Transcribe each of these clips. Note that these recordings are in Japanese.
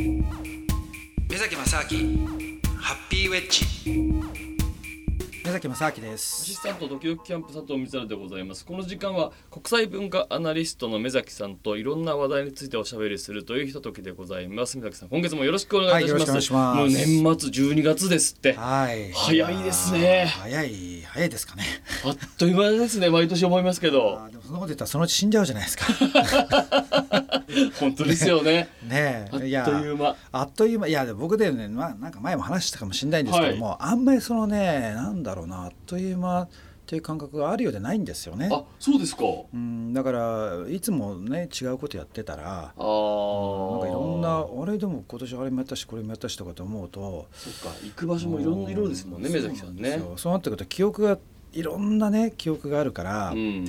目崎正明ハッピーウェッジ。目崎正明でアす。シスタントドキドキキャンプ佐藤光でございます。この時間は国際文化アナリストの目崎さんといろんな話題についておしゃべりするというひとときでございます。目崎さん今月もよろしくお願いいたします,、はいよろしくお願もういします。年末12月ですって。はい。早いですね。早い早いですかね。あっという間ですね毎年思いますけど。あーでもそんなこと言ったらそのうち死んじゃうじゃないですか 本当ですよね。ねあっとえいう間。あっという間。いや僕でね、まあ、なんか前も話したかもしれないんですけども、あんまりそのねなんだろうなあっという間っていう感覚があるようでないんですよね。あそうですか。うんだからいつもね違うことやってたらああなんかいろんなあれでも今年あれもやったしこれもやったしとかと思うとそっか行く場所もいろんな色ですもんね目崎さんね。そうそうなってくると記憶がいろんなね記憶があるから、うん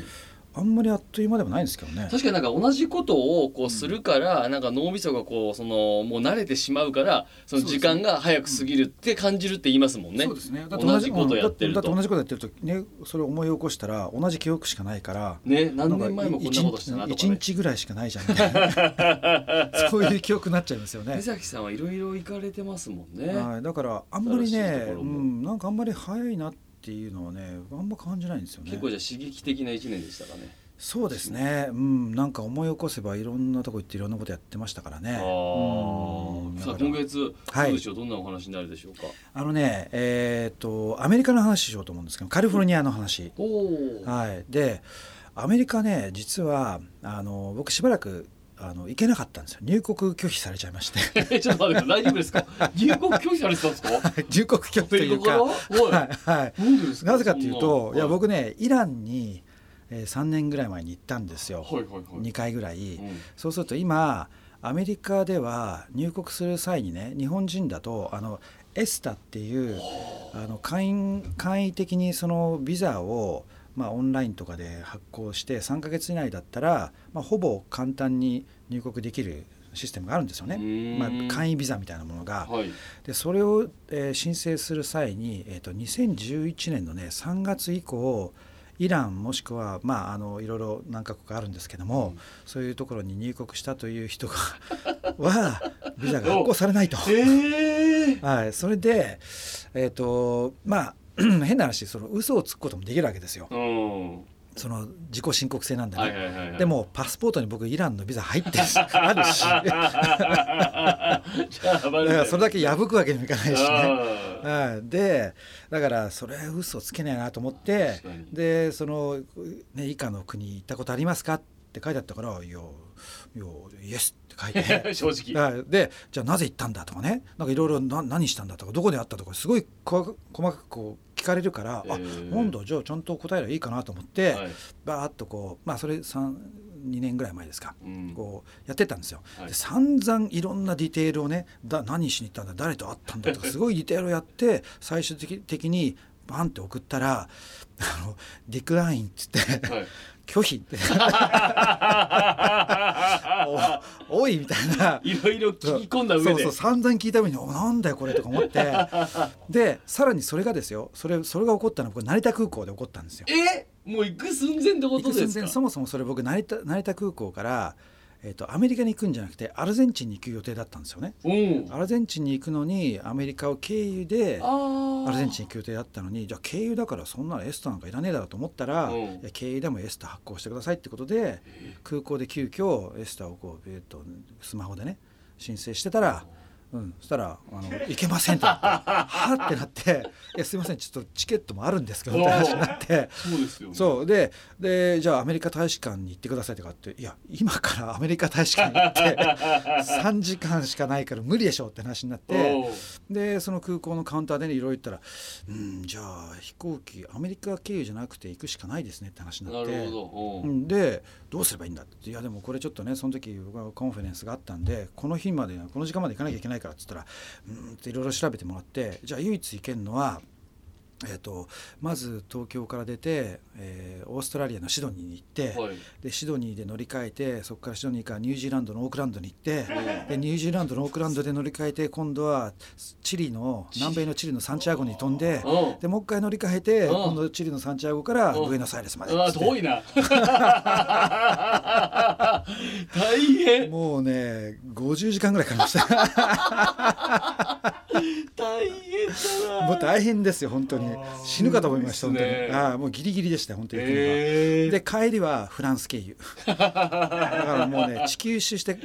あんまりあっという間でもないんですけどね。確かになんか同じことをこうするから、なんか脳みそがこうそのもう慣れてしまうからその時間が早く過ぎるって感じるって言いますもんね。そうですね。だって同じことやってるとだって同じことやってるとね、それを思い起こしたら同じ記憶しかないから。ね何年前もこんなことしたなと一かね。日ぐらいしかないじゃんみたいな そういう記憶になっちゃいますよね目。崎さんはいろいろ行かれてますもんね。はい、だからあんまりねうもん、なんかあんまり早いなっていうのはね、あんま感じないんですよね結。構じゃあ刺激的な一年でしたかね。そうですね、うん、なんか思い起こせばいろんなとこ行っていろんなことやってましたからね。あうんあ。さあ今月はいどうでしょう？どんなお話になるでしょうか？あのね、えっ、とアメリカの話しようと思うんですけど、カリフォルニアの話。おお。はい、でアメリカね実はあの僕しばらくあの行けなかったんですよ。入国拒否されちゃいまして。えちょっと待って大丈夫ですか？入国拒否されてたんですか？入国拒否というか、アはいはい、なぜかというと、いや僕ねイランに、えー、3年ぐらい前に行ったんですよ、はいはいはい。2回ぐらい、うん。そうすると今アメリカでは入国する際にね日本人だとあのエスタっていうあの簡易簡易的にそのビザを、まあ、オンラインとかで発行して3ヶ月以内だったら、まあ、ほぼ簡単に入国できるシステムがあるんですよね、うーんまあ、簡易ビザみたいなものが。はい。でそれを、えー申請する際に、えー、と2011年のね3月以降イランもしくは、まあ、あのいろいろ何カ国かあるんですけども、そういうところに入国したという人が はビザが発行されないと。ええはい、それで、えーとまあ 変な話その嘘をつくこともできるわけですよ。うん。その自己申告制なんでね、はいはいはいはい。でもパスポートに僕イランのビザ入って ある。しだからそれだけ破くわけにもいかないしね。あはい、でだからそれは嘘つけないなと思ってでその、ね、以下の国行ったことありますかって書いてあったから「いやいやイエス」って書いて。ー 正直。はい。でじゃあなぜ行ったんだとかね。なんかいろいろな何したんだとかどこであったとかすごいこ細かくこう聞かれるから、えー。あなんだじゃあちゃんと答えればいいかなと思って、はい。バーッとこうまあそれ2年ぐらい前ですか、うん。こうやってたんですよ、はい。で散々いろんなディテールをねだ何しに行ったんだ誰と会ったんだとかすごいディテールをやって 最終的的にバンって送ったらあのディクラインっつってはい。拒否って いみたいな。いろいろ聞き込んだ上でそうそう。散々聞いた上に「おなんだよこれ」とか思って でさらにそれがですよそれそれが起こったのは僕成田空港で起こったんですよ。え？もう行く寸前ってことですか？そもそもそれ僕成田成田空港から、えー、とアメリカに行くんじゃなくてアルゼンチンに行く予定だったんですよね。うん。アルゼンチンに行くのにアメリカを経由で。アルゼンチンに行く予定だったのにじゃあ経由だからそんなのエスタなんかいらねえだろうと思ったら、うん経由でもエスタ発行してくださいってことで空港で急遽エスタをこう、えー、とスマホでね申請してたら。うん、そしたら「あの行けません」ってなって「はっ?」ってなって「いやすいませんちょっとチケットもあるんですけど」って話になって。そうですよね。そう。ででじゃあアメリカ大使館に行ってくださいとかっていや今からアメリカ大使館に行って3時間しかないから無理でしょって話になってでその空港のカウンターでねいろいろ言ったら「うんじゃあ飛行機アメリカ経由じゃなくて行くしかないですね」って話になって。でどうすればいいんだって。いやでもこれちょっとねその時僕はコンファレンスがあったんでこの日までこの時間まで行かなきゃいけないからっつったらうんいろいろ調べてもらってじゃあ唯一行けるのはえー、とまず東京から出て、えーオーストラリアのシドニーに行って、はい。でシドニーで乗り換えてそこからシドニーからニュージーランドのオークランドに行って、うんでニュージーランドのオークランドで乗り換えて今度はチリの南米のチリのサンチアゴに飛んでうんでもう一回乗り換えてうん今度チリのサンチアゴからうんブエノスアイレスまで。あー遠いな。大変。もうね50時間ぐらいかかりました大変だな。もう大変ですよ本当に。死ぬかと思いました本当に。ああもうギリギリでした本当に。えー。で帰りはフランス経由。だからもうね 地球一周して、ね、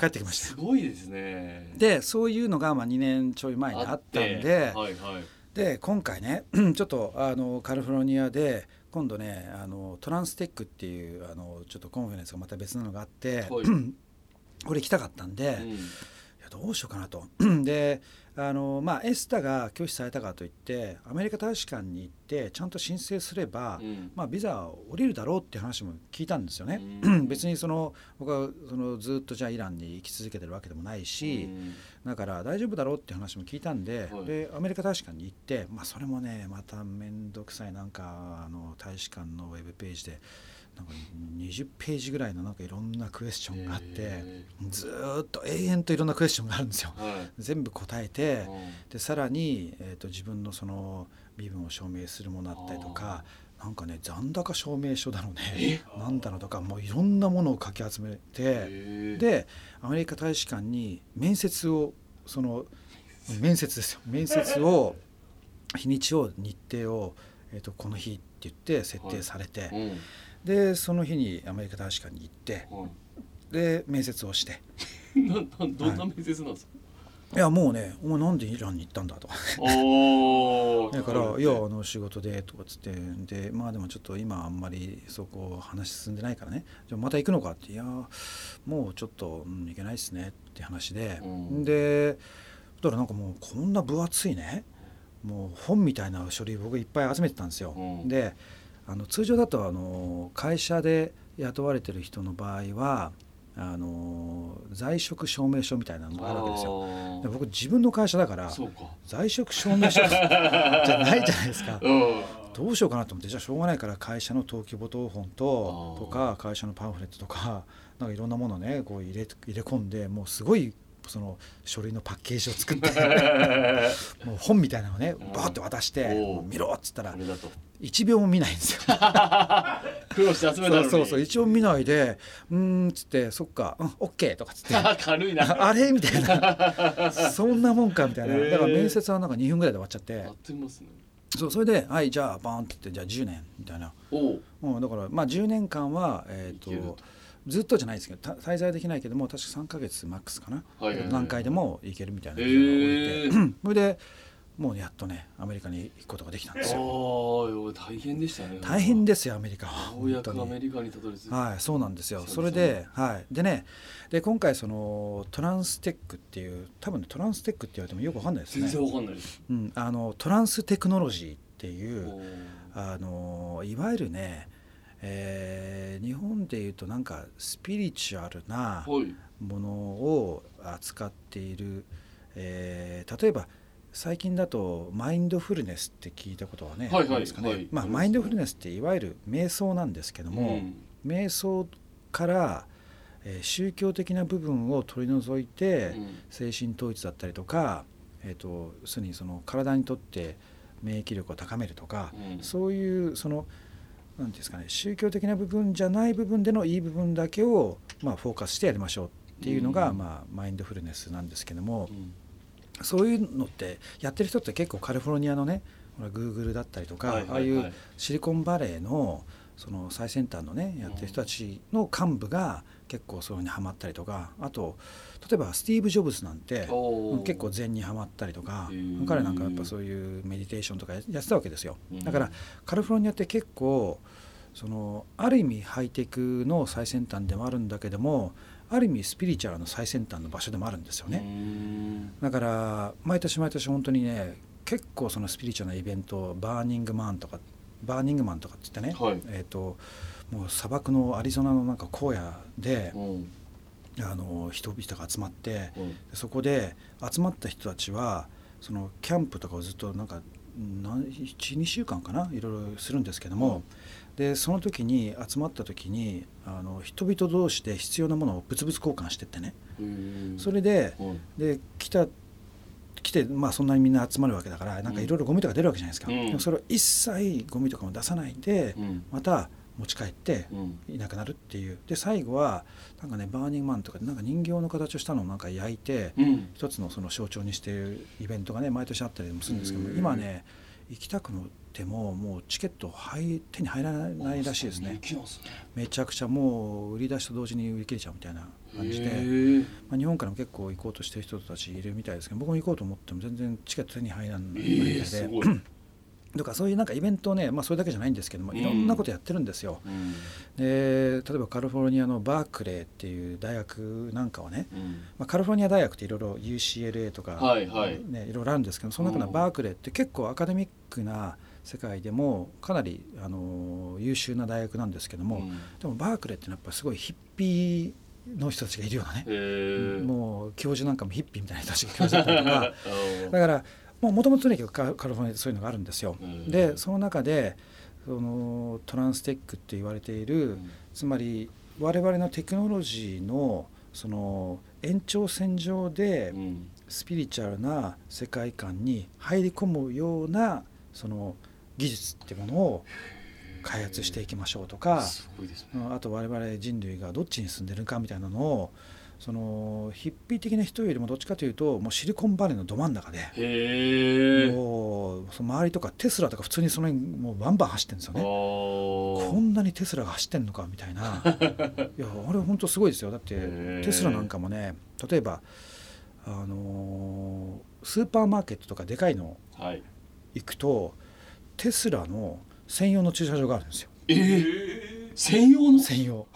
帰ってきましたすごいですね。でそういうのがまあ2年ちょい前にあったんではいはい。で今回ね ちょっとあのカリフォルニアで今度ねあのトランステックっていうあのちょっと conference がまた別なのがあって、はい。これ行きたかったんで、うん。いやどうしようかなと。であのまあ、エスタが拒否されたからといってアメリカ大使館に行ってちゃんと申請すれば、うん。まあ、ビザは降りるだろうって話も聞いたんですよね。うん。別にその僕はそのずっとじゃあイランに生き続けてるわけでもないし、うん。だから大丈夫だろうって話も聞いたんで,、はい。でアメリカ大使館に行って、まあ、それもねまた面倒くさい。なんかあの大使館のウェブページでなんか20ページぐらいのなんかいろんなクエスチョンがあって、へずーっと永遠といろんなクエスチョンがあるんですよ。はい。全部答えて、うん。でさらに、えー、と自分のその身分を証明するものだったりとかなんかね残高証明書だろうね。なんだろうとかもういろんなものをかき集めてでアメリカ大使館に面接をその面接ですよ。面接を日にちを日程を、えー、とこの日って言って設定されて、うんでその日にアメリカ大使館に行ってはい。で面接をして。ななどんな面接なんですか、いやもうね「お前なんでイランに行ったんだ」と。か だから「いやあの仕事で」とかっつって。でまあでもちょっと今あんまりそこ話進んでないからね。じゃあまた行くのかって「いやもうちょっと、うん、行けないっすね」って話で、うん。でだからなんかもうこんな分厚いね。もう本みたいな書類僕いっぱい集めてたんですよ。うん。であの通常だとあの会社で雇われてる人の場合はあの在職証明書みたいなのがあるわけですよ。僕自分の会社だから在職証明書 じゃないじゃないですか。うん。どうしようかなと思ってじゃあしょうがないから会社の登記簿謄本ととか会社のパンフレットとかなんかいろんなものをねこう入れ入れ込んでもうすごいその書類のパッケージを作って もう本みたいなのをねん。バーって渡しておう「見ろ」っつったらこれだと。1秒も見ないんですよ。苦労して集めたのに。そうそう一応見ないで「うーん」っつって「そっかうんオッケー」とかっつって。軽いな。ああれ？みたいな。そんなもんかみたいな。だから面接はなんか2分ぐらいで終わっちゃって。やってますね。そうそれで「はいじゃあバーン」って言って「じゃあ10年」みたいな、う。ん、だからまあ10年間は、えー、いけるとずっとじゃないですけどた滞在できないけども確か3か月マックスかな、はいはいはい。何回でも行けるみたいなへビザがー降りて。それでもうやっとねアメリカに行くことができたんですよ。大変でしたね。大変ですよアメリカは。ようやくアメリカにたどり着いたはい、そうなんですよ。それで、はい、でね、で今回そのトランステックっていう、多分ねトランステックって言われてもよくわかんないですね。全然わかんないです。うん、あのトランステクノロジーっていう、あのいわゆるね、えー日本でいうとなんかスピリチュアルなはい。ものを扱っている、えー例えば最近だとマインドフルネスって聞いたことはね、はいはいですかね。はい。まあマインドフルネスっていわゆる瞑想なんですけども。うん。瞑想から、えー宗教的な部分を取り除いて、うん。精神統一だったりとか、えー、と要するにその体にとって免疫力を高めるとか、うん。そういうそのなんていうんですかね宗教的な部分じゃない部分でのいい部分だけを、まあ、フォーカスしてやりましょうっていうのが、うん。まあ、マインドフルネスなんですけどもう、ん。そういうのってやってる人って結構カリフォルニアのねグーグルだったりとか、はいはいはい。ああいうシリコンバレーのその最先端のねやってる人たちの幹部が結構そういうのにハマったりとかあと例えばスティーブ・ジョブズなんて結構禅にはまったりとか彼なんかやっぱそういうメディテーションとかやってたわけですよ。うん。だからカリフォルニアって結構そのある意味ハイテクの最先端でもあるんだけどもある意味スピリチュアルの最先端の場所でもあるんですよね。ねだから毎年毎年本当にね結構そのスピリチュアルなイベントバーニングマンとかバーニングマンとかって言ってね、はい。えー、ともう砂漠のアリゾナのなんか荒野でうんあの人々が集まってうん。そこで集まった人たちはそのキャンプとかをずっとなんか12週間かないろいろするんですけども、でその時に集まった時にあの人々同士で必要なものを物々交換してってね。それでで来た来て、まあ、そんなにみんな集まるわけだからなんかいろいろゴミとか出るわけじゃないですか、でもそれを一切ゴミとかも出さないで、また持ち帰っていなくなるっていう。で最後はなんかねバーニングマンとかなんか人形の形をしたのをなんか焼いて、一つのその象徴にしているイベントがね毎年あったりもするんですけど今ね行きたくてももうチケット入手に入らないらしいですね。めちゃくちゃもう売り出しと同時に売り切れちゃうみたいな感じで、まあ、日本からも結構行こうとしてる人たちいるみたいですけど僕も行こうと思っても全然チケット手に入らないみたいで。とかそういうなんかイベントをね、まあ、それだけじゃないんですけどもいろんなことやってるんですよ。うん、で例えばカリフォルニアのバークレーっていう大学なんかはね、うん、まあ、カリフォルニア大学っていろいろ UCLA とか、はいはい、ね、いろいろあるんですけどその中のバークレーって結構アカデミックな世界でもかなりあの優秀な大学なんですけども、うん、でもバークレーってのはやっぱすごいヒッピーの人たちがいるようなね、もう教授なんかもヒッピーみたいな人たちが教授だったりとか だからもともととにかくカリフォルニアでそういうのがあるんですよ。でその中でそのトランステックって言われている、つまり我々のテクノロジーのその延長線上でスピリチュアルな世界観に入り込むようなその技術っていうものを開発していきましょうとか、ね、あと我々人類がどっちに住んでるかみたいなのをそのヒッピー的な人よりもどっちかというともうシリコンバレーのど真ん中でもうその周りとかテスラとか普通にその辺もうバンバン走ってるんですよね。こんなにテスラが走ってんのかみたいな。いやあれ本当すごいですよ。だってテスラなんかもね例えばあのスーパーマーケットとかでかいの行くと、はい、テスラの専用の駐車場があるんですよ。えー、専用の？専用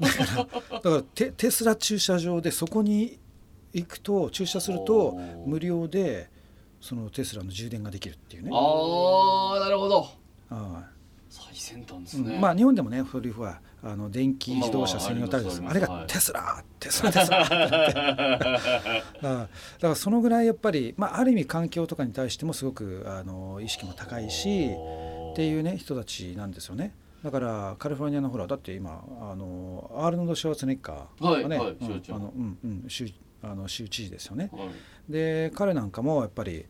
だからだからテテスラ駐車場でそこに行くと駐車すると無料でそのテスラの充電ができるっていうね。ああなるほど。あ最先端ですね、うん、まあ日本でもね古いはあの電気自動車専用タイプです、まあ、あれがテスラ、はい、テスラテスラ だからそのぐらいやっぱり、まあ、ある意味環境とかに対してもすごくあの意識も高いしっていうね人たちなんですよね。だからカリフォルニアのほらだって今あのアールノド・シュワーツネッカーがね、はいあのうんうん州あの州知事ですよね。はい、で彼なんかもやっぱり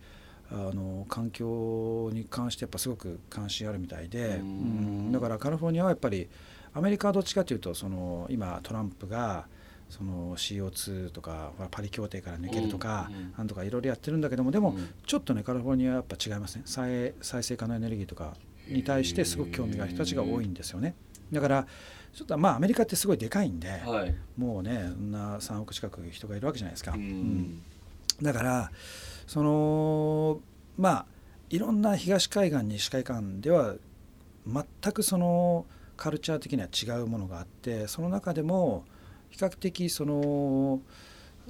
あの環境に関してやっぱすごく関心あるみたいで、うん、だからカリフォルニアはやっぱりアメリカはどっちかというとその今トランプがその CO2 とかパリ協定から抜けるとか、なんとかいろいろやってるんだけどもでもちょっとねカリフォルニアはやっぱ違いますね再再生可能エネルギーとかに対してすごく興味がある人たちが多いんですよね。だからちょっとまあアメリカってすごいでかいんで、はい、もうねそんな3億近く人がいるわけじゃないですか。うん、だからそのまあいろんな東海岸西海岸では全くそのカルチャー的には違うものがあってその中でも比較的その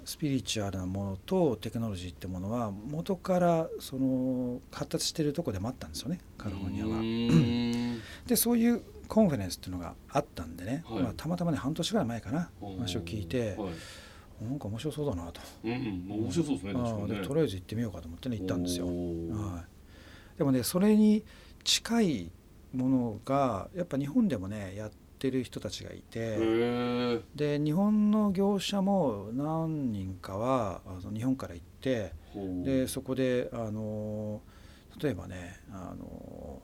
スピリチュアルなものとテクノロジーってものは元からその発達してるとこでもあったんですよね。カリフォルニアは。でそういう conference っていうのがあったんでね、はい、まあ、たまたまね半年ぐらい前かな。話を聞いて、はい、なんか面白そうだなと、うんうん、面白そうですねとりあえず行ってみようかと思ってね行ったんですよ。はい、でもねそれに近いものがやっぱ日本でもねやってる人たちがいてで日本の業者も何人かはあの日本から行ってでそこであの例えばねあの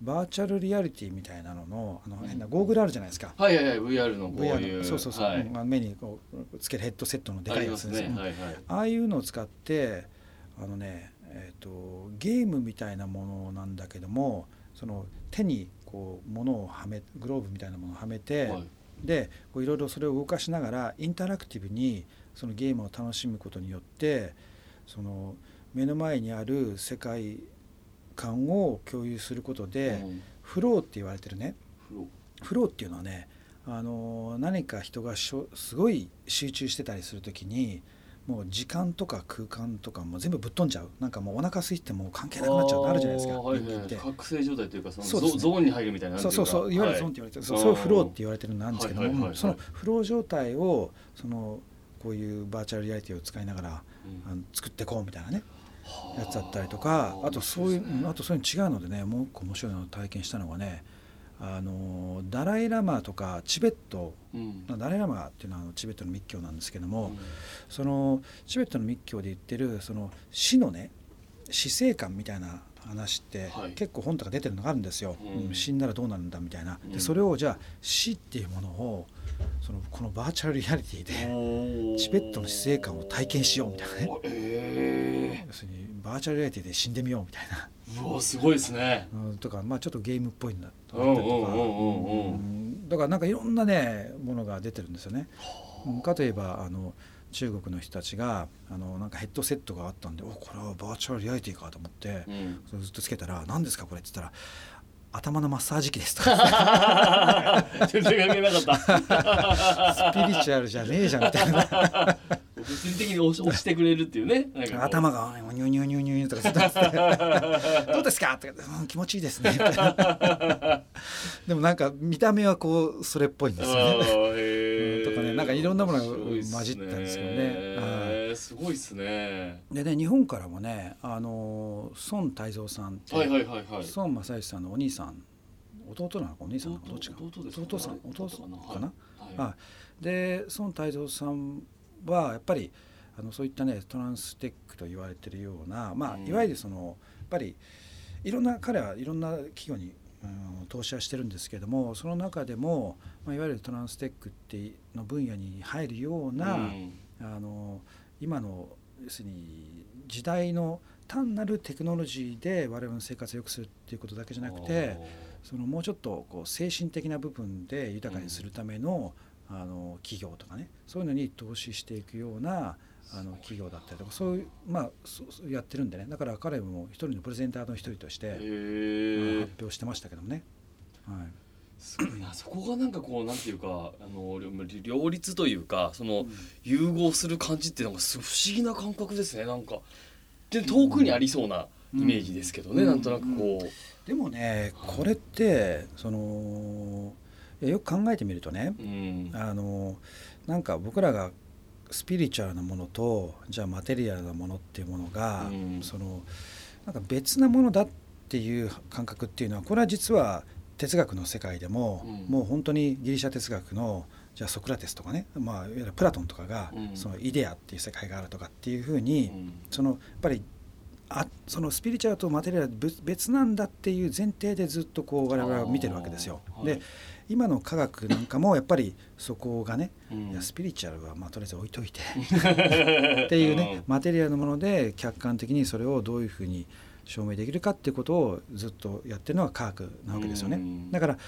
バーチャルリアリティみたいなののあの変なゴーグルあるじゃないですか。はいはいはい VR のこういう。そうそうそう、はい、目にこうつけるヘッドセットのでかいやつですね。あはいはい、ああいうのを使ってあのねえっ、ー、とゲームみたいなものなんだけどもその手にこう物をはめグローブみたいなものをはめて、はい、でいろいろそれを動かしながらインタラクティブにそのゲームを楽しむことによってその目の前にある世界観を共有することで、うん、フローって言われてるね。フロー。っていうのはねあの何か人がしょすごい集中してたりする時にもう時間とか空間とかも全部ぶっ飛んじゃう。なんかもうお腹空いても関係なくなっちゃう。あるじゃないですか、はいはい、覚醒状態というかそのそう、ね、ゾーンに入るみたいなそうそうそういわゆるゾーンって言われてる、はい、そういうフローって言われてるのなんですけども、そのフロー状態をそのこういうバーチャルリアリティを使いながら、うん、あの作っていこうみたいなねやつだったりとかあとそういううんあとそういうの違うのでねもう一個面白いのを体験したのがねあのダライ・ラマとかチベット。うん。ダライ・ラマっていうのはあのチベットの密教なんですけども、うん。そのチベットの密教で言ってるその死のね死生観みたいな話って、はい。結構本とか出てるのがあるんですよ、うん。うん死んだらどうなるんだみたいな、うん。でそれをじゃあ死っていうものをそのこのバーチャルリアリティでチベットの死生観を体験しようみたいなね。え要するにバーチャルリアリティで死んでみようみたいな、ー、うわすごいですね。うん、とかまあちょっとゲームっぽいんだとか。だからなんかいろんなねものが出てるんですよね。うんかといえばあの中国の人たちがあのなんかヘッドセットがあったんでおこれはバーチャルリアリティかと思ってうん。それずっとつけたら「何ですかこれ」って言ったら「頭のマッサージ機です」とか。全然関係なかった「スピリチュアルじゃねえじゃん」みたいな物理的に押し押してくれるっていうねなんかこう頭が「ニュニュニュニュ」とかずっとって「どうですか?」とかうん「気持ちいいですね」でもなんか見た目はこうそれっぽいんですよね。とかねなんかいろんなものが混じったんですけどねすごいですねでね日本からもねあの孫泰造さんってはいはいはいはい孫正義さんのお兄さん弟なのかお兄さんなのかどっちか弟ですか弟さん弟弟かなかな、はいあで孫泰造さんはやっぱりあのそういったねトランステックと言われてるような、まあうんいわゆるそのやっぱりいろんな彼はいろんな企業に、うん、投資はしてるんですけどもその中でも、まあ、いわゆるトランステックっての分野に入るような、うん。あの今の要するに時代の単なるテクノロジーで我々の生活を良くするっていうことだけじゃなくてそのもうちょっとこう精神的な部分で豊かにするための,、あの企業とかねそういうのに投資していくようなあの企業だったりとかそういうまあそうやってるんでね。だから彼も一人のプレゼンターの一人として、発表してましたけどもね。はい。すごいな。そこがなんかこうなんていうかあの両両立というかその融合する感じっていうのがす不思議な感覚ですねなんか。で遠くにありそうなイメージですけどね、うん。なんとなくこう、でもねこれってそのよく考えてみるとねうん。あのなんか僕らがスピリチュアルなものとじゃあマテリアルなものっていうものが、うん。そのなんか別なものだっていう感覚っていうのはこれは実は哲学の世界でも、うん。もう本当にギリシャ哲学のじゃあソクラテスとかね、まあ、いわゆるプラトンとかが、うん。そのイデアっていう世界があるとかっていうふうに、うん。そのやっぱりあそのスピリチュアルとマテリアルは別別なんだっていう前提でずっとこう我々は見てるわけですよ。はいで今の科学なんかもやっぱりそこがね、うんいやスピリチュアルはまあとりあえず置いといて っていうね、マテリアルのもので客観的にそれをどういうふうに証明できるかっていうことをずっとやってるのが科学なわけですよね。うんだから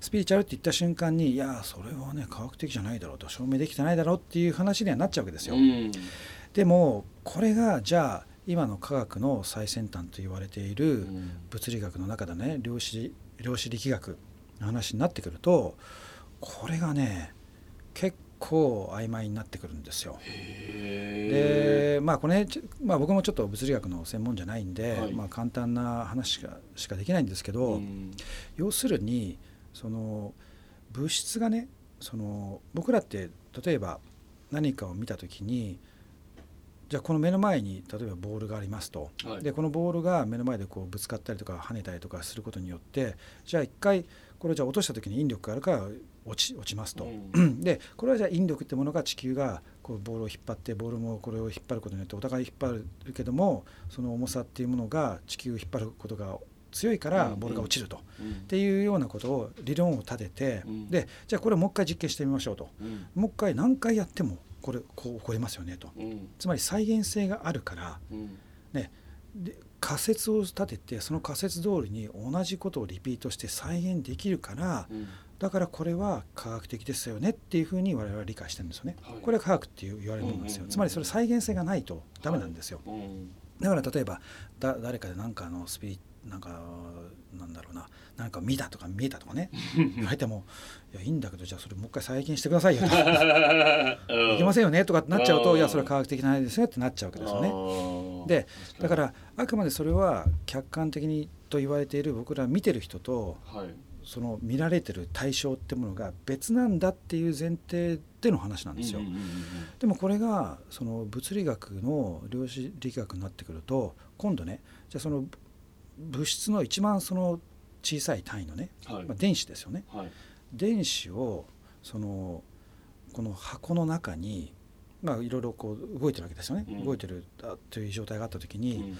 スピリチュアルって言った瞬間にいやそれはね科学的じゃないだろうと証明できてないだろうっていう話にはなっちゃうわけですよ。うんでもこれがじゃあ今の科学の最先端と言われているうん。物理学の中でね量子量子力学の話になってくるとこれがね結構曖昧になってくるんですよ。へでまあこれ、ちまあ、僕もちょっと物理学の専門じゃないんで、はい。まあ、簡単な話しかしかできないんですけーど、うん。要するにその物質がねその僕らって例えば何かを見た時にじゃあこの目の前に例えばボールがありますと、はいでこのボールが目の前でこうぶつかったりとか跳ねたりとかすることによってじゃあ一回これをじゃあ落とした時に引力があるから落ち落ちますと。うんでこれはじゃあ引力ってものが地球がこうボールを引っ張ってボールもこれを引っ張ることによってお互い引っ張るけどもその重さっていうものが地球を引っ張ることが強いからボールが落ちると。うんっていうようなことを理論を立てて、うんでじゃあこれをもう一回実験してみましょうとうんもう一回何回やってもこれこう起こりますよねと。うん。つまり再現性があるからうん。で仮説を立ててその仮説通りに同じことをリピートして再現できるからうん。だからこれは科学的ですよねっていうふうに我々は理解してるんですよね。はい。これは科学って言われるものですうんうんうん。よつまりそれ再現性がないとダメなんですよ。うん。だから例えばだ誰かで何かのスピリなんかなんだろうな。何か見たとか見えたとかね。言われてもいやいいんだけどじゃあそれもう一回再現してくださいよと。いけませんよねとかってなっちゃううん。といやそれは科学的な話ですねってなっちゃうわけですよね。ねでだからあくまでそれは客観的にと言われている僕ら見てる人とはい。その見られてる対象ってものが別なんだっていう前提での話なんですよ。でもこれがその物理学の量子力学になってくると今度ねじゃあその物質の一番その小さい単位のね、はい。まあ、電子ですよね。はい。電子をそのこの箱の中にまあいろいろこう動いてるわけですよね、うん。動いてるあという状態があった時に、うん。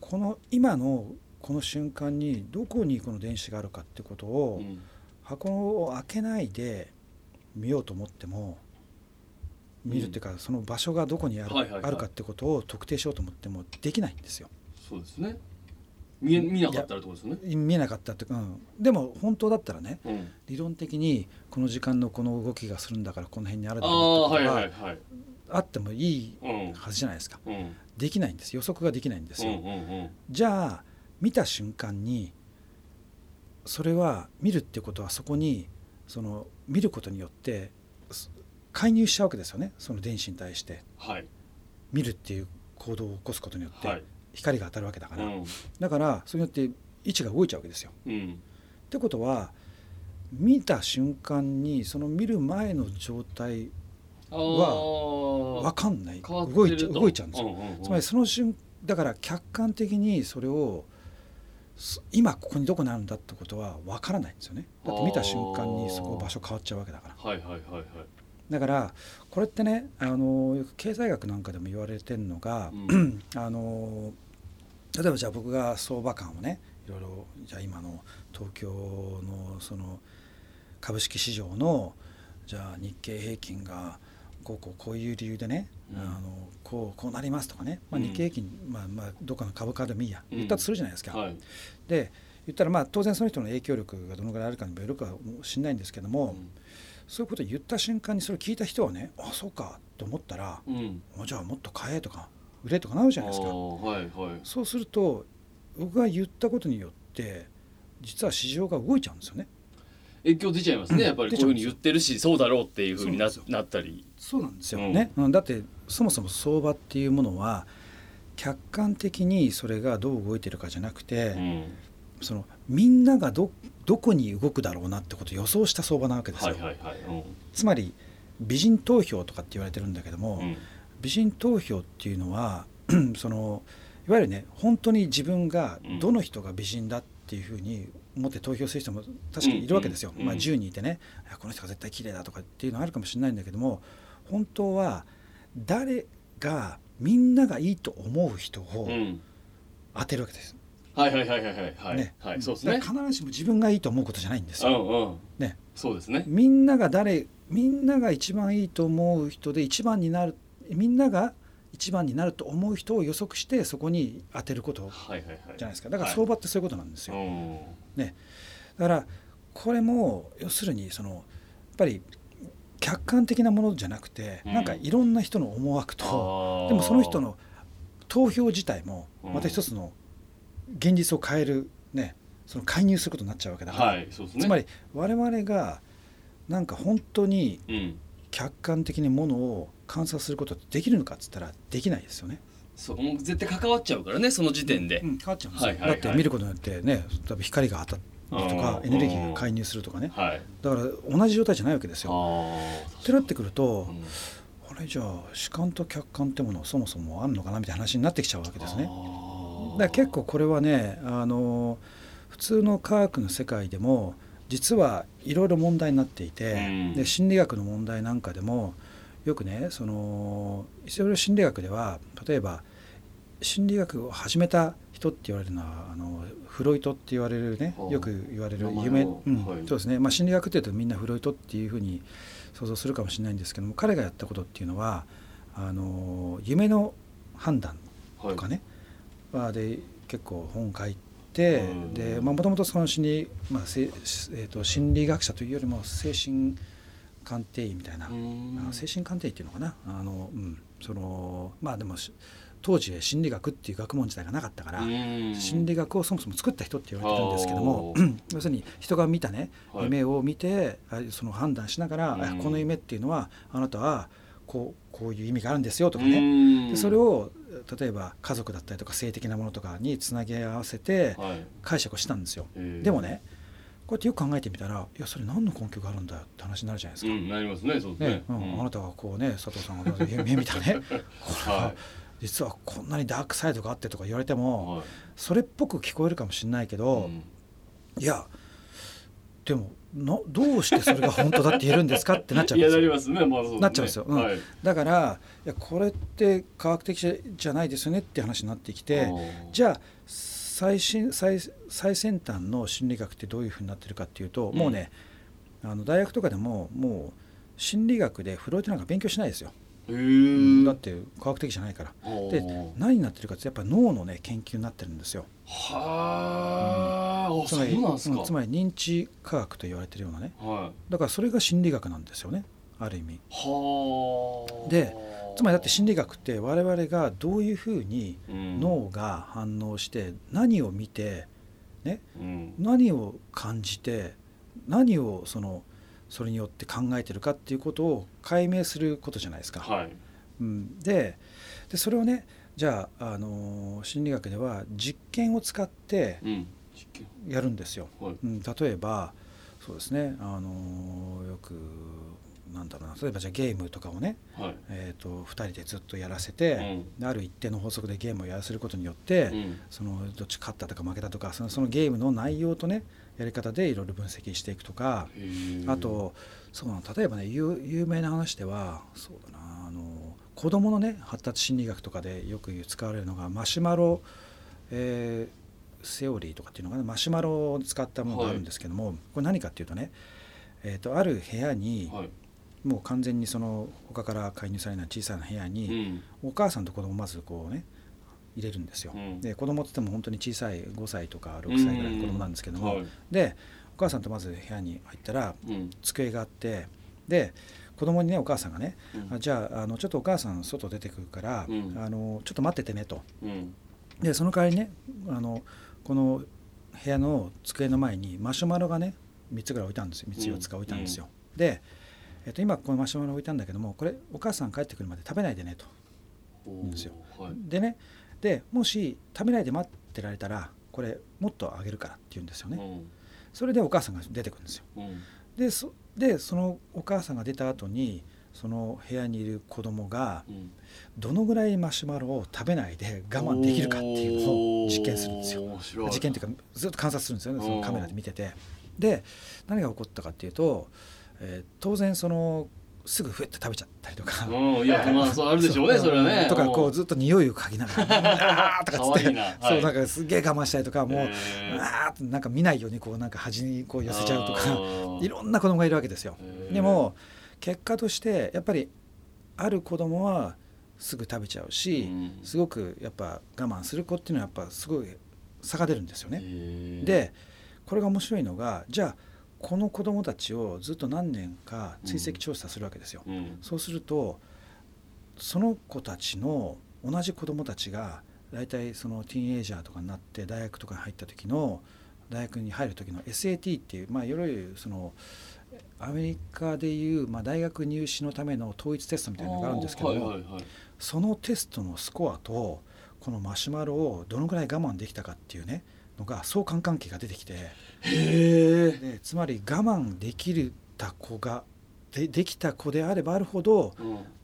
この今のこの瞬間にどこにこの電子があるかってことを、うん。箱を開けないで見ようと思っても見るっていうか、その場所がどこにあるかってことを特定しようと思ってもできないんですよ。そうですね見え見なかったらってことですよね？見えなかったって、うん、でも本当だったらねうん。理論的にこの時間のこの動きがするんだからこの辺にあるだあろうってことあはいはいがはい。あってもいいうんはずじゃないですか。うん。できないんです。予測ができないんですよ。うんうんうん。じゃあ見た瞬間にそれは見るってことはそこにその見ることによってす介入しちゃうわけですよね。その電子に対して。はい。見るっていう行動を起こすことによって。はい光が当たるわけだから、うん。だからそれによって位置が動いちゃうわけですよ。うん。ってことは見た瞬間にその見る前の状態あ分あかんない。動いちゃ動いちゃうんですよ。んうんうん。つまりその瞬だから客観的にそれをす今ここにどこにあるんだってことは分からないんですよね。だって見た瞬間にそこ場所変わっちゃうわけだから。はいはいはいはい。だからこれってねあの経済学なんかでも言われてるのが、うん。あの例えばじゃあ僕が相場感をねいろいろじゃあ今の東京のその株式市場のじゃあ日経平均がこうこうこういう理由でね、うん。あのこうこうなりますとかね、まあ、うん。日経平均、まあまあどっかの株価でもいいや。うん。言ったとするじゃないですか。はい。で言ったらまあ当然その人の影響力がどのぐらいあるかにもよるかもしれないんですけども、そういうことを言った瞬間にそれを聞いた人はねあそうかと思ったらうん。じゃあもっと買えとか売れとかなるじゃないですか。はいはい。そうすると僕が言ったことによって実は市場が動いちゃうんですよね。影響出ちゃいますうん。ねやっぱり。こういうふうに言ってるしそうだろうっていうふうにななったり。そうなんですようん。ね、うん。だってそもそも相場っていうものは客観的にそれがどう動いてるかじゃなくて、うん。そのみんながどどこに動くだろうなってことを予想した相場なわけですよ。はいはいはい。つまり美人投票とかって言われてるんだけども、美人投票っていうのは そのいわゆるね本当に自分がうん。どの人が美人だっていうふうに思って投票する人も確かにいるわけですよ。まあ、10人いてね。この人が絶対綺麗だとかっていうのはあるかもしれないんだけども本当は誰がみんながいいと思う人をうん。当てるわけです。はいはいはいはいはいはい。ね。はいそうですね。必ずしも自分がいいと思うことじゃないんですよ。うんうん。ね、そうですね。みんなが誰みんなが一番いいと思う人で一番になるみんなが一番になると思う人を予測してそこに当てることはいはいはい。じゃないですか。だから相場ってそういうことなんですよ、うん。だからこれも要するにそのやっぱり客観的なものじゃなくて、うん。なんかいろんな人の思惑とでもその人の投票自体もまた一つの現実を変えるねその介入することになっちゃうわけだから、はいね。つまり我々がなんか本当にうん客観的にものを観察することってできるのかっつったらできないですよね。そこも絶対関わっちゃうからねその時点で。うん変わっちゃうんですよ、はいはいはい。だって見ることによってね多分光が当たるとかうんエネルギーが介入するとかね。はい。だから同じ状態じゃないわけですよ。あってなってくるとあ、あれじゃあ主観と客観ってものそもそもあんのかなみたいな話になってきちゃうわけですね。だから結構これはねあの普通の科学の世界でも実はいろいろ問題になっていて、うん。で心理学の問題なんかでもよくねそのいろいろ心理学では例えば心理学を始めた人って言われるのはあのフロイトって言われるねはあよく言われる夢、を。うん。はい。そうですね、まあ、心理学っていうとみんなフロイトっていうふうに想像するかもしれないんですけども彼がやったことっていうのはあの夢の判断とかね、まあ、で結構本書いてうんでもともとその心理、まあせえー、と心理学者というよりも精神鑑定医みたいな、あ精神鑑定医っていうのかな？あの、うん、そのまあでもし当時心理学っていう学問自体がなかったから、心理学をそもそも作った人って言われてるんですけども 要するに人が見たねはい。夢を見てあその判断しながら、この夢っていうのはあなたはこうこういう意味があるんですよとかね、でそれを例えば家族だったりとか性的なものとかにつなぎ合わせてはい。解釈をしたんですよ。えーでもねこうやってよく考えてみたらいやそれ何の根拠があるんだよって話になるじゃないですか。うんなりますねそうですね。ねうんあなたがこうね佐藤さんが夢見たね。これはは実はこんなにダークサイドがあってとか言われていもはい。それっぽく聞こえるかもしれないけど、うん。いやでもなどうしてそれが本当だって言えるんですかってなっちゃうんいやなりですよ。ますねまあね。なっちゃうんですよ。うん。はい。だからいやこれって科学的じゃないですよねって話になってきてじゃあ最新最最先端の心理学ってどういうふうになってるかっていうと、うん。もうねあの大学とかでももう心理学でフロイトなんか勉強しないですよ、だって科学的じゃないから。はでー何になってるかってやっぱ脳のね研究になってるんですよ。はあ、うつまりつまり認知科学と言われてるようなね。はい。だからそれが心理学なんですよね。ある意味。はあ。でつまりだって心理学って我々がどういうふうにうん。脳が反応して何を見てうん。何を感じて何をそのそれによって考えてるかっていうことを解明することじゃないですか。はい。うん、ででそれをねじゃあ、あのー心理学では実験を使ってうんやるんですよ。はい。うん、例えばそうですね、あのーよくなんだろうな例えばじゃあゲームとかをね、はい。えー、と2人でずっとやらせて、ある一定の法則でゲームをやらせることによって、うん。そのどっち勝ったとか負けたとかそのそのゲームの内容とねやり方でいろいろ分析していくとかあとそう例えばね有有名な話ではそうだなあの子どものね発達心理学とかでよく使われるのがマシュマロ、えーセオリーとかっていうのかなマシュマロを使ったものがあるんですけども、これ何かっていうとね、えー、とある部屋に、はい。もう完全にその他から介入されない小さな部屋うに、ん。お母さんと子供をまずこうね入れるんですよ。うん。で子供って言っても本当に小さい5歳とか6歳ぐらいの子供なんですけども、はい。でお母さんとまず部屋に入ったらうん。机があってで子供にねお母さんがね、うん。あじゃああのちょっとお母さん外出てくるから、うん。あのちょっと待っててねと。うん。でその代わりねあのこの部屋の机の前にマシュマロがね3つぐらい置いたんですよ。3つ4つか置いたんですよ、で、えっと、今このマシュマロ置いたんだけどもこれお母さん帰ってくるまで食べないでねと。おいいんですよ。ーはい。でねでもし食べないで待ってられたらこれもっとあげるからって言うんですよね、それでお母さんが出てくるんですよ。うんうん。でそでそのお母さんが出た後にその部屋にいる子供がうん。どのぐらいマシュマロを食べないで我慢できるかっていうのを実験するんですよ。実験っていうかずっと観察するんですよねそのカメラで見てて。で何が起こったかっていうと、えー当然そのすぐふって食べちゃったりとか。うん。いやまあそうあるでしょうね それはね。とかこううずっと匂いを嗅ぎながら「あーとかっつってそうなんかすげえ我慢したりとかもうあーなんか見ないようにこうなんか端にこう寄せちゃうとか。いろんな子供がいるわけですよ。でも結果としてやっぱりある子供はすぐ食べちゃうし、うんすごくやっぱ我慢する子っていうのはやっぱすごい差が出るんですよね。でこれが面白いのがじゃあこの子供たちをずっと何年か追跡調査するわけですよ。うんそうするとその子たちの同じ子供たちが大体そのティーンエイジャーとかになって大学とかに入った時の大学に入る時の SAT っていうまあいろいろそのアメリカでいう、まあ、大学入試のための統一テストみたいなのがあるんですけども、はいはいはい。そのテストのスコアとこのマシュマロをどのぐらい我慢できたかっていうねのが相関関係が出てきてでつまり我慢できるた子がでできた子であればあるほど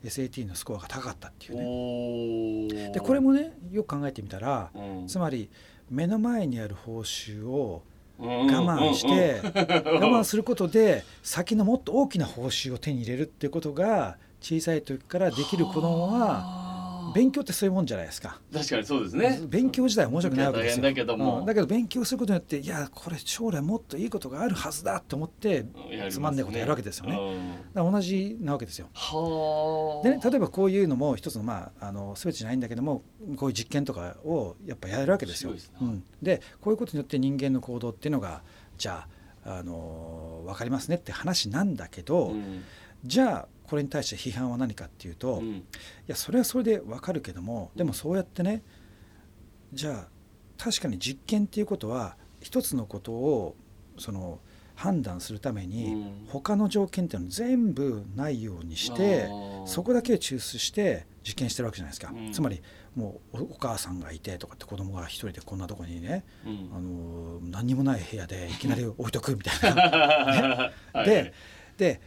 SAT のスコアが高かったっていうね。でこれもねよく考えてみたらうん。つまり目の前にある報酬を我我慢して我慢することで先のもっと大きな報酬を手に入れるっていうことが小さい時からできる子供は勉強ってそういうもんじゃないですか。確かにそうですね。勉強自体は面白くないわけですよ。だけども。うん。だけど勉強することによっていやこれ将来もっといいことがあるはずだと思ってつまんないことやるわけですよね。だから同じなわけですよ。はあ。でね例えばこういうのも一つのまああの全てじゃないんだけどもこういう実験とかをやっぱやるわけですよ。ね。うん、でこういうことによって人間の行動っていうのがじゃああの分かりますねって話なんだけど、うん。じゃあこれに対して批判は何かっていうと、いうん。やそれはそれで分かるけどもでもそうやってねじゃあ確かに実験っていうことは一つのことをその判断するために、うん。他の条件っていうのを全部ないようにしてそこだけを抽出して実験してるわけじゃないですか、うん。つまりもうおお母さんがいてとかって子供が一人でこんなとこにね、うん。あの何にもない部屋でいきなり置いとくみたいな。はい。でで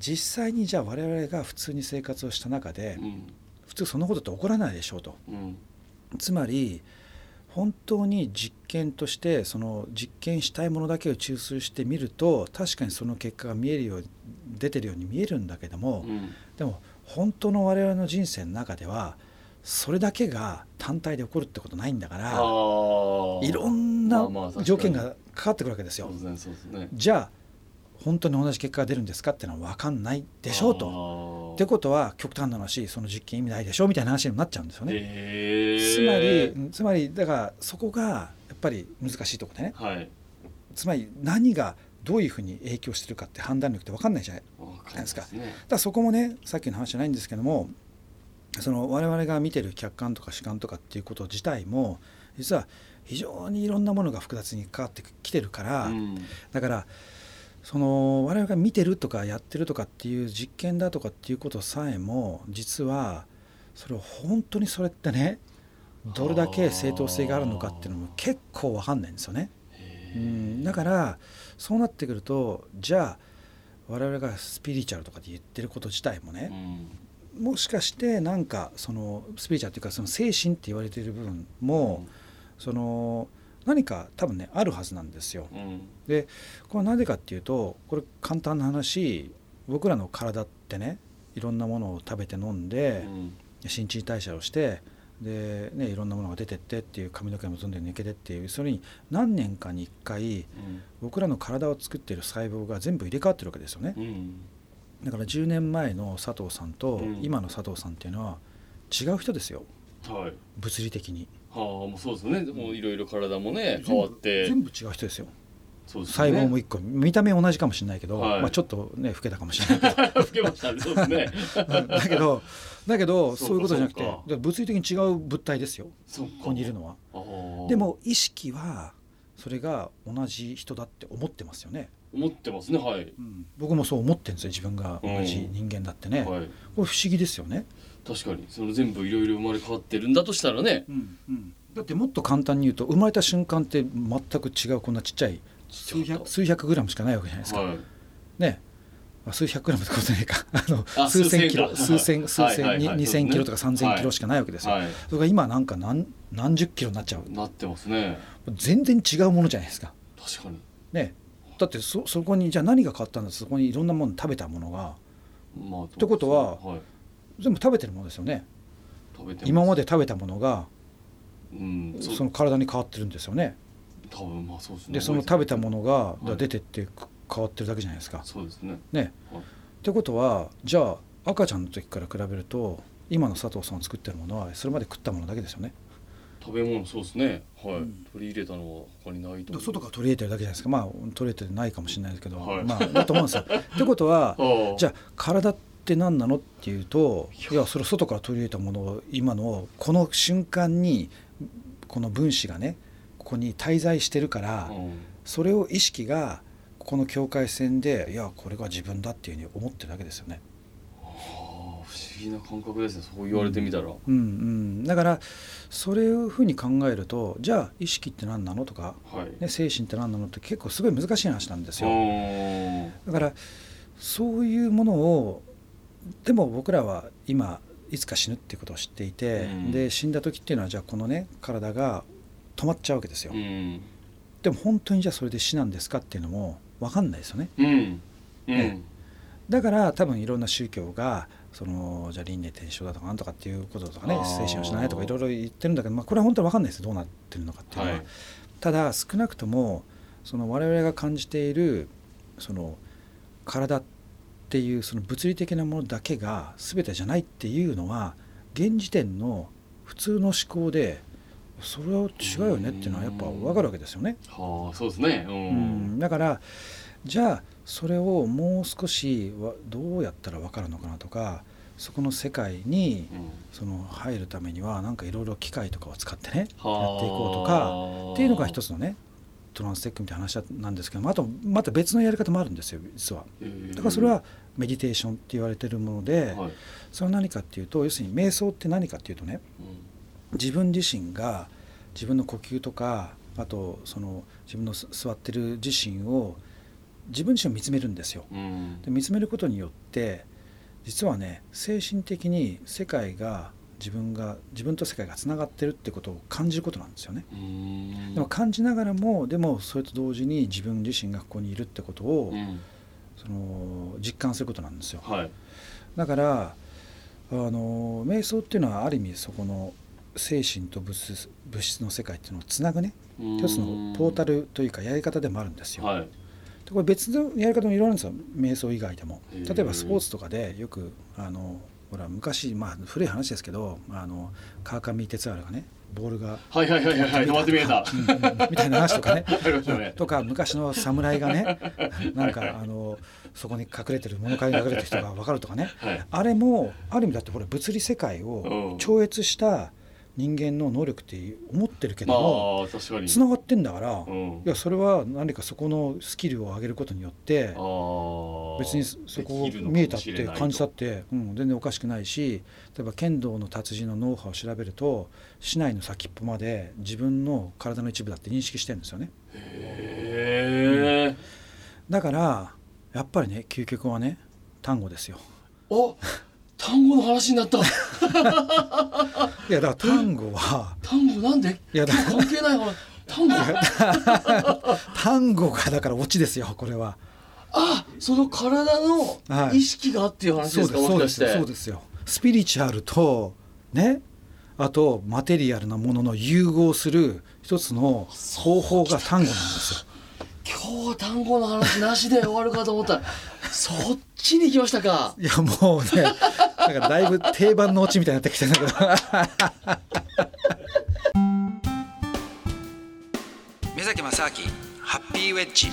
実際にじゃあ我々が普通に生活をした中でうん。普通そんなことって起こらないでしょうと。うん。つまり本当に実験としてその実験したいものだけを抽出してみると確かにその結果が見えるよう出てるように見えるんだけども、うん。でも本当の我々の人生の中ではそれだけが単体で起こるってことないんだからいろんな条件がかかってくるわけですよ。じゃあ本当に同じ結果が出るんですかってのは分かんないでしょうと。とってことは極端な話その実験意味ないでしょみたいな話になっちゃうんですよね。へー。つまりうんつまりだからそこがやっぱり難しいところでね。はい。つまり何がどういうふうに影響してるかって判断力って分かんないじゃないですかますねだからそこもねさっきの話じゃないんですけどもその我々が見てる客観とか主観とかっていうこと自体も実は非常にいろんなものが複雑に関わってきてるから、うん。だからその我々が見てるとかやってるとかっていう実験だとかっていうことさえも実はそれを本当にそれってねどれだけ正当性があるのかっていうのも結構わかんないんですよね。うん、だからそうなってくるとじゃあ我々がスピリチュアルとかで言ってること自体もうね、ん。もしかしてなんかそのスピリチュアルっていうかその精神って言われている部分も、その何か多分ねあるはずなんですよ。うん。でこれはなぜかっていうとこれ簡単な話僕らの体ってねいろんなものを食べて飲んでうん。新陳代謝をしてで、ね、いろんなものが出てってっていう髪の毛もどんどん抜けてっていうそれに何年かに1回僕らの体を作っている細胞が全部入れ替わってるわけですよね。うん。うんだから10年前の佐藤さんとうん。今の佐藤さんっていうのは違う人ですよ。はい。物理的に。はあもうそうですね。もういろいろ体もね変わって。全部違う人ですよ。そうです細胞も1個。見た目同じかもしれないけど、はい。まあ、ちょっとね老けたかもしれないけど。老けましたねそうですね。うん。だけどだけどそういうことじゃなくて物理的に違う物体ですよ。ここにいるのは。でも意識はそれが同じ人だって思ってますよね。思ってますねはい。僕もそう思ってるんですよ自分が同じ人間だってね、はい。これ不思議ですよね、確かに。その全部いろいろ生まれ変わってるんだとしたらね。だってもっと簡単に言うと生まれた瞬間って全く違うこんなちっちゃい数百数百グラムしかないわけじゃないですか、はい。ね。あ数百グラムってことないか。あのあ数千キロ。数千か数千二千キロとか三千キロしかないわけですよ、はい。それが今なんか何何十キロになっちゃう。なってますね。全然違うものじゃないですか。確かに。ね。だってそそこにじゃあ何が変わったんだそこにいろんなもの食べたものが。まあってことははい全部食べてるものですよね。今まで食べたものがうんそう。その体に変わってるんですよね。多分まあそうですね。でその食べたものがはい出てってく変わってるだけじゃないですか。そうですね。ね。はい。ってことはじゃあ赤ちゃんの時から比べると今の佐藤さんを作ってるものはそれまで食ったものだけですよね。食べ物そうですね。はい、うん。取り入れたのは他にないと外から取り入れてるだけじゃないですか。まあ取り入れてないかもしれないですけど、はい。まあだと思うんですよ。ってことは じゃあ体って何なのっていうといやそれ外から取り入れたものを今のこの瞬間にこの分子がねここに滞在してるから、うん。それを意識がこの境界線でいやこれが自分だっていうふうに思ってるだけですよね。不思議な感覚ですね。そう言われてみたら、うんうん、だからそういうふうに考えるとじゃあ意識って何なのとか、はい、ね、精神って何なのって結構すごい難しい話なんですよ。うん。だからそういうものをでも僕らは今いつか死ぬっていうことを知っていて、うん。で死んだ時っていうのはじゃあこのね体が止まっちゃうわけですよ、うん。でも本当にじゃあそれで死なんですかっていうのも分かんないですよね。うん。うん。ねだから多分いろんな宗教がそのじゃあ輪廻転生だとかなんとかっていうこととかね精神をしないとかいろいろ言ってるんだけど、まあ、これは本当に分かんないですどうなってるのかっていうのは、はい。ただ少なくともその我々が感じているその体っていうその物理的なものだけが全てじゃないっていうのは現時点の普通の思考でそれは違うよねっていうのはやっぱ分かるわけですよね。はあそうですね。ううん。ん、だからじゃあそれをもう少しわどうやったら分かるのかなとかそこの世界にうん。その入るためにはなんかいろいろ機械とかを使ってねやっていはあこうとかっていうのが一つのねトランステックみたいな話なんですけどあとまた別のやり方もあるんですよ実は。だからそれはメディテーションって言われてるもので、はいそれは何かっていうと要するに瞑想って何かっていうとね自分自身が自分の呼吸とかあとその自分のす座ってる自身を自分自身を見つめるんですよ。で見つめることによって実はね精神的に世界が自分が自分と世界がつながってるってことを感じることなんですよね。うん。でも感じながらもでもそれと同時に自分自身がここにいるってことを、うん。その実感することなんですよ。はい。だからあの瞑想っていうのはある意味そこの精神と物質物質の世界っていうのをつなぐね。一つのポータルというかやり方でもあるんですよ。はい。でこれ別のやり方もいろいろあるんですよ。瞑想以外でも。例えばスポーツとかでよくあのほら昔まあ古い話ですけどあの川上哲治がねボールが、はいはいはいはいはい止まって見えた。うんうんみたいな話とかね。とか昔の侍がねなんかあのそこに隠れてる物陰に隠れてる人が分かるとかね。はい。あれもある意味だってほら物理世界をうん。超越した人間の能力って思ってるけどまもつながってんだからうん。いやそれは何かそこのスキルを上げることによって別にそこを見えたって感じたって、うん、全然おかしくないし例えば剣道の達人のノウハウを調べると市内の先っぽまで自分の体の一部だって認識してるんですよね。へえだからやっぱりね究極はね単語ですよ。お単語の話になった。いやだから単語は。単語なんで？いやだ関係ない話。単語？単語がだからオチですよこれは。あその体はい。の意識がっていう話ですか、ですそうですもしかして。そうですよ。スピリチュアルとねあとマテリアルなものの融合する一つの方法が単語なんですよ。今日は単語の話なしで終わるかと思ったらそっちに行きましたか。いやもうね だからだいぶ定番のオチみたいになってきてるんだけど。目崎正明ハッピーウェッジ